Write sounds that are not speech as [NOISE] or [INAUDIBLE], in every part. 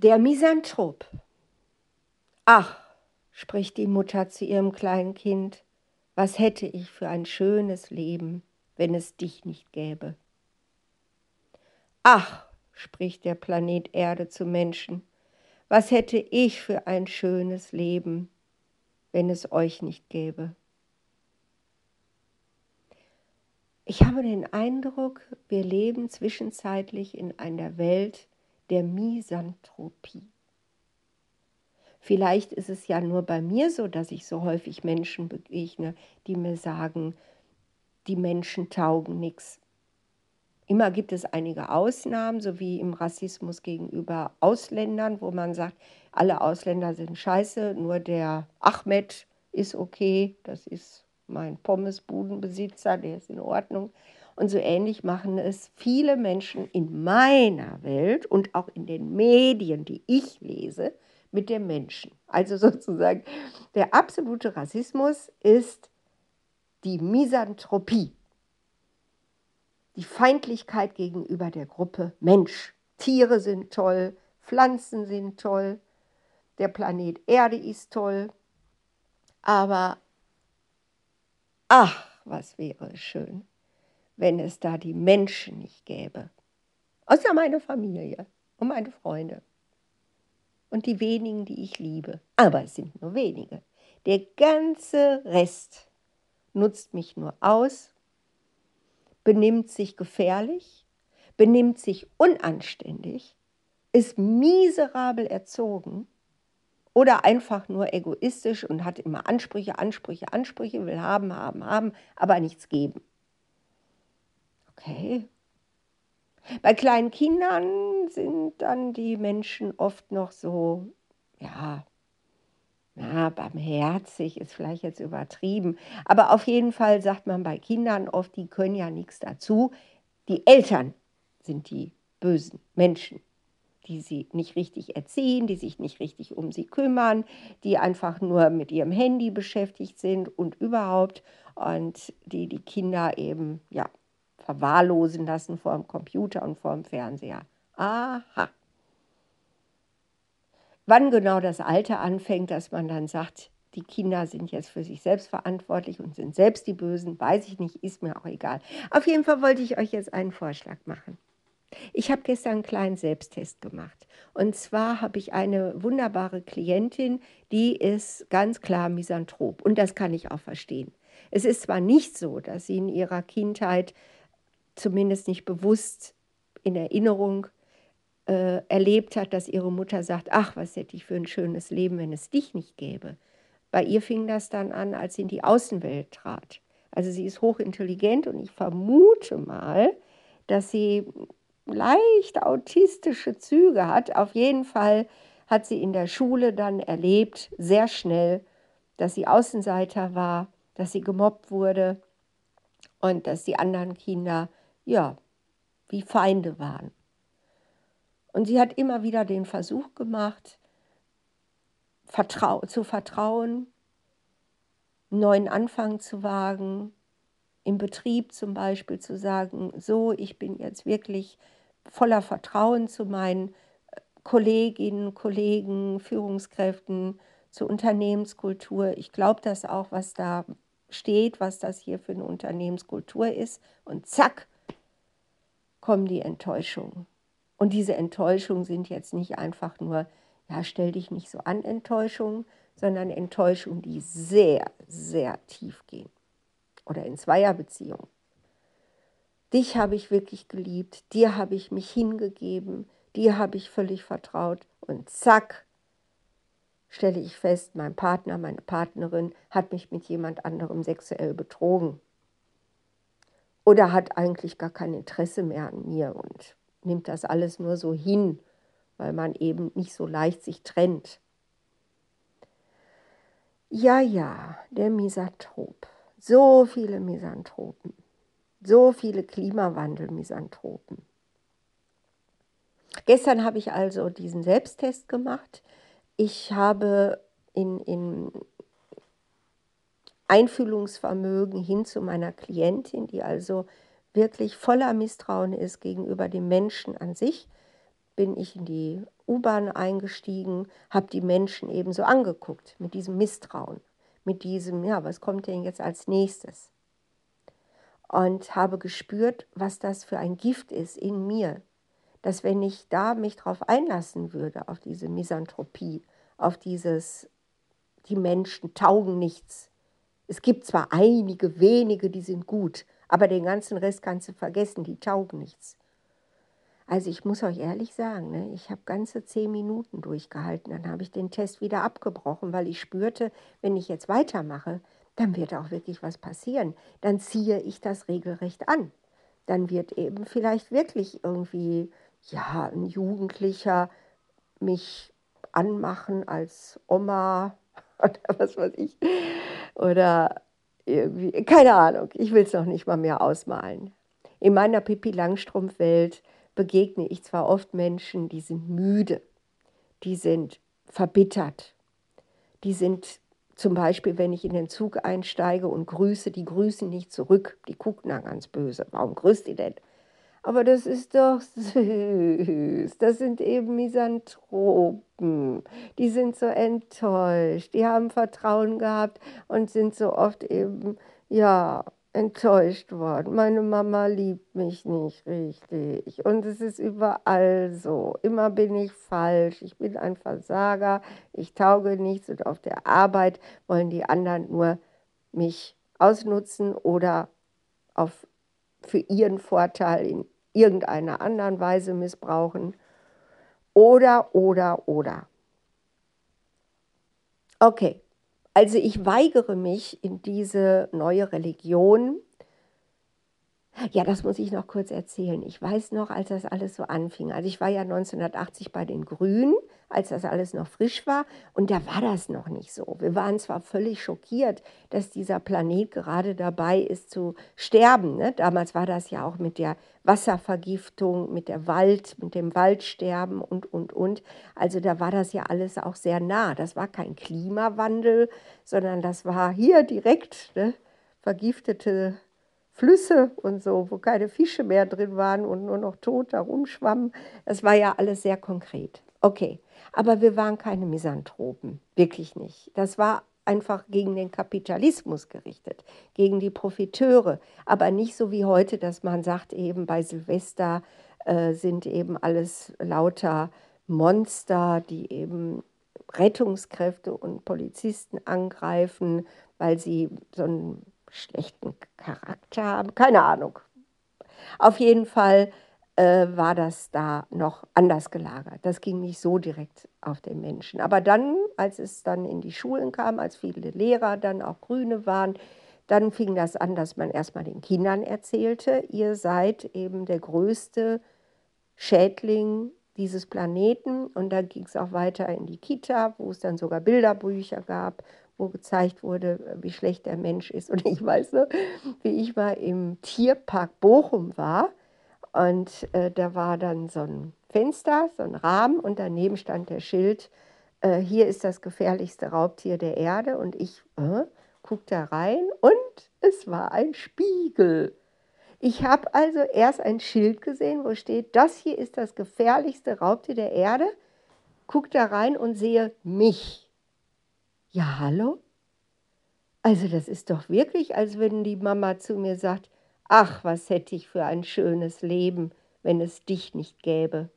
Der Misanthrop. Ach, spricht die Mutter zu ihrem kleinen Kind, was hätte ich für ein schönes Leben, wenn es dich nicht gäbe. Ach, spricht der Planet Erde zu Menschen, was hätte ich für ein schönes Leben, wenn es euch nicht gäbe. Ich habe den Eindruck, wir leben zwischenzeitlich in einer Welt der Misanthropie. Vielleicht ist es ja nur bei mir so, dass ich so häufig Menschen begegne, die mir sagen, die Menschen taugen nichts. Immer gibt es einige Ausnahmen, so wie im Rassismus gegenüber Ausländern, wo man sagt, alle Ausländer sind scheiße, nur der Ahmed ist okay, das ist mein Pommesbudenbesitzer, der ist in Ordnung. Und so ähnlich machen es viele Menschen in meiner Welt und auch in den Medien, die ich lese, mit dem Menschen. Also [LAUGHS] sozusagen der absolute Rassismus ist die Misanthropie, die Feindlichkeit gegenüber der Gruppe Mensch. Tiere sind toll, Pflanzen sind toll, der Planet Erde ist toll, aber Ach, was wäre schön, wenn es da die Menschen nicht gäbe. Außer meine Familie und meine Freunde. Und die wenigen, die ich liebe. Aber es sind nur wenige. Der ganze Rest nutzt mich nur aus, benimmt sich gefährlich, benimmt sich unanständig, ist miserabel erzogen oder einfach nur egoistisch und hat immer Ansprüche, Ansprüche, Ansprüche, will haben, haben, haben, aber nichts geben. Okay. Bei kleinen Kindern sind dann die Menschen oft noch so, ja, ja, barmherzig ist vielleicht jetzt übertrieben, aber auf jeden Fall sagt man bei Kindern oft, die können ja nichts dazu. Die Eltern sind die bösen Menschen die sie nicht richtig erziehen, die sich nicht richtig um sie kümmern, die einfach nur mit ihrem Handy beschäftigt sind und überhaupt und die die Kinder eben ja verwahrlosen lassen vor dem Computer und vor dem Fernseher. Aha. Wann genau das Alter anfängt, dass man dann sagt, die Kinder sind jetzt für sich selbst verantwortlich und sind selbst die Bösen, weiß ich nicht, ist mir auch egal. Auf jeden Fall wollte ich euch jetzt einen Vorschlag machen. Ich habe gestern einen kleinen Selbsttest gemacht. Und zwar habe ich eine wunderbare Klientin, die ist ganz klar misanthrop. Und das kann ich auch verstehen. Es ist zwar nicht so, dass sie in ihrer Kindheit zumindest nicht bewusst in Erinnerung äh, erlebt hat, dass ihre Mutter sagt, ach, was hätte ich für ein schönes Leben, wenn es dich nicht gäbe. Bei ihr fing das dann an, als sie in die Außenwelt trat. Also sie ist hochintelligent und ich vermute mal, dass sie leicht autistische Züge hat. Auf jeden Fall hat sie in der Schule dann erlebt, sehr schnell, dass sie Außenseiter war, dass sie gemobbt wurde und dass die anderen Kinder, ja, wie Feinde waren. Und sie hat immer wieder den Versuch gemacht, vertrau zu vertrauen, einen neuen Anfang zu wagen, im Betrieb zum Beispiel zu sagen, so, ich bin jetzt wirklich voller Vertrauen zu meinen äh, Kolleginnen, Kollegen, Führungskräften, zur Unternehmenskultur. Ich glaube das auch, was da steht, was das hier für eine Unternehmenskultur ist. Und zack, kommen die Enttäuschungen. Und diese Enttäuschungen sind jetzt nicht einfach nur, ja, stell dich nicht so an, Enttäuschungen, sondern Enttäuschungen, die sehr, sehr tief gehen. Oder in Zweierbeziehungen. Dich habe ich wirklich geliebt, dir habe ich mich hingegeben, dir habe ich völlig vertraut und zack, stelle ich fest, mein Partner, meine Partnerin hat mich mit jemand anderem sexuell betrogen. Oder hat eigentlich gar kein Interesse mehr an mir und nimmt das alles nur so hin, weil man eben nicht so leicht sich trennt. Ja, ja, der Misanthrop. So viele Misanthropen. So viele Klimawandel-Misanthropen. Gestern habe ich also diesen Selbsttest gemacht. Ich habe in, in Einfühlungsvermögen hin zu meiner Klientin, die also wirklich voller Misstrauen ist gegenüber dem Menschen an sich, bin ich in die U-Bahn eingestiegen, habe die Menschen eben so angeguckt mit diesem Misstrauen, mit diesem, ja, was kommt denn jetzt als nächstes? Und habe gespürt, was das für ein Gift ist in mir, dass wenn ich da mich drauf einlassen würde, auf diese Misanthropie, auf dieses, die Menschen taugen nichts. Es gibt zwar einige wenige, die sind gut, aber den ganzen Rest kannst du vergessen, die taugen nichts. Also ich muss euch ehrlich sagen, ne, ich habe ganze zehn Minuten durchgehalten. Dann habe ich den Test wieder abgebrochen, weil ich spürte, wenn ich jetzt weitermache, dann wird auch wirklich was passieren. Dann ziehe ich das regelrecht an. Dann wird eben vielleicht wirklich irgendwie, ja, ein Jugendlicher mich anmachen als Oma [LAUGHS] oder was weiß ich. Oder irgendwie, keine Ahnung, ich will es noch nicht mal mehr ausmalen. In meiner Pippi Langstrumpf-Welt begegne ich zwar oft Menschen, die sind müde, die sind verbittert, die sind zum Beispiel, wenn ich in den Zug einsteige und grüße, die grüßen nicht zurück, die gucken dann ganz böse. Warum grüßt ihr denn? Aber das ist doch [LAUGHS] süß. Das sind eben Misanthropen. Die sind so enttäuscht. Die haben Vertrauen gehabt und sind so oft eben, ja, enttäuscht worden. Meine Mama liebt mich nicht richtig. Und es ist überall so. Immer bin ich falsch. Ich bin ein Versager. Ich tauge nichts. Und auf der Arbeit wollen die anderen nur mich ausnutzen oder auf, für ihren Vorteil in irgendeiner anderen Weise missbrauchen. Oder, oder, oder. Okay, also ich weigere mich in diese neue Religion. Ja, das muss ich noch kurz erzählen. Ich weiß noch, als das alles so anfing. Also ich war ja 1980 bei den Grünen, als das alles noch frisch war. Und da war das noch nicht so. Wir waren zwar völlig schockiert, dass dieser Planet gerade dabei ist zu sterben. Ne? Damals war das ja auch mit der Wasservergiftung, mit der Wald, mit dem Waldsterben und, und, und. Also da war das ja alles auch sehr nah. Das war kein Klimawandel, sondern das war hier direkt ne? vergiftete Flüsse und so, wo keine Fische mehr drin waren und nur noch tot herumschwammen. Das war ja alles sehr konkret. Okay, aber wir waren keine Misanthropen, wirklich nicht. Das war einfach gegen den Kapitalismus gerichtet, gegen die Profiteure, aber nicht so wie heute, dass man sagt, eben bei Silvester äh, sind eben alles lauter Monster, die eben Rettungskräfte und Polizisten angreifen, weil sie so einen schlechten Charakter haben. Keine Ahnung. Auf jeden Fall äh, war das da noch anders gelagert. Das ging nicht so direkt auf den Menschen. Aber dann, als es dann in die Schulen kam, als viele Lehrer dann auch Grüne waren, dann fing das an, dass man erstmal den Kindern erzählte, ihr seid eben der größte Schädling dieses Planeten. Und dann ging es auch weiter in die Kita, wo es dann sogar Bilderbücher gab, wo gezeigt wurde, wie schlecht der Mensch ist. [LAUGHS] Und ich weiß noch, wie ich mal im Tierpark Bochum war und äh, da war dann so ein Fenster, so ein Rahmen und daneben stand der Schild, äh, hier ist das gefährlichste Raubtier der Erde. Und ich äh, guckte da rein und es war ein Spiegel. Ich habe also erst ein Schild gesehen, wo steht, das hier ist das gefährlichste Raubtier der Erde. Guck da rein und sehe mich. Ja, hallo? Also das ist doch wirklich, als wenn die Mama zu mir sagt, Ach, was hätte ich für ein schönes Leben, wenn es dich nicht gäbe.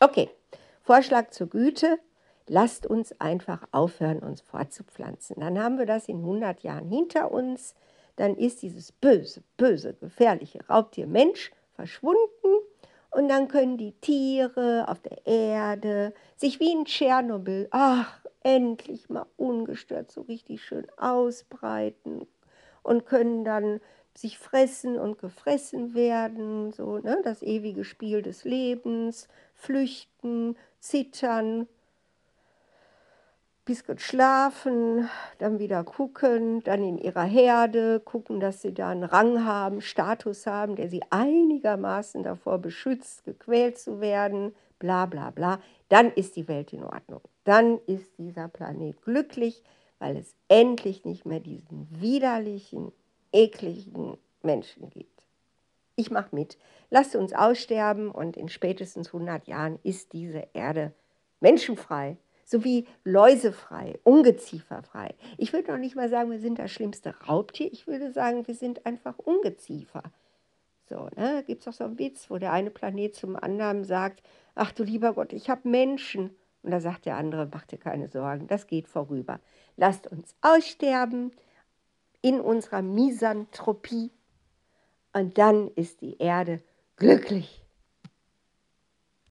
Okay, Vorschlag zur Güte. Lasst uns einfach aufhören, uns fortzupflanzen. Dann haben wir das in 100 Jahren hinter uns. Dann ist dieses böse, böse, gefährliche Raubtier Mensch verschwunden. Und dann können die Tiere auf der Erde sich wie in Tschernobyl, ach, endlich mal ungestört so richtig schön ausbreiten und können dann sich fressen und gefressen werden, so ne, das ewige Spiel des Lebens, flüchten, zittern, bisschen schlafen, dann wieder gucken, dann in ihrer Herde gucken, dass sie da einen Rang haben, Status haben, der sie einigermaßen davor beschützt, gequält zu werden, bla bla bla, dann ist die Welt in Ordnung. Dann ist dieser Planet glücklich, weil es endlich nicht mehr diesen widerlichen, ekligen Menschen gibt. Ich mache mit. Lasst uns aussterben und in spätestens 100 Jahren ist diese Erde menschenfrei, sowie läusefrei, ungezieferfrei. Ich würde noch nicht mal sagen, wir sind das schlimmste Raubtier, ich würde sagen, wir sind einfach Ungeziefer. So, ne? Gibt es auch so einen Witz, wo der eine Planet zum anderen sagt, ach du lieber Gott, ich habe Menschen. Und da sagt der andere, mach dir keine Sorgen, das geht vorüber. Lasst uns aussterben in unserer Misanthropie und dann ist die Erde glücklich.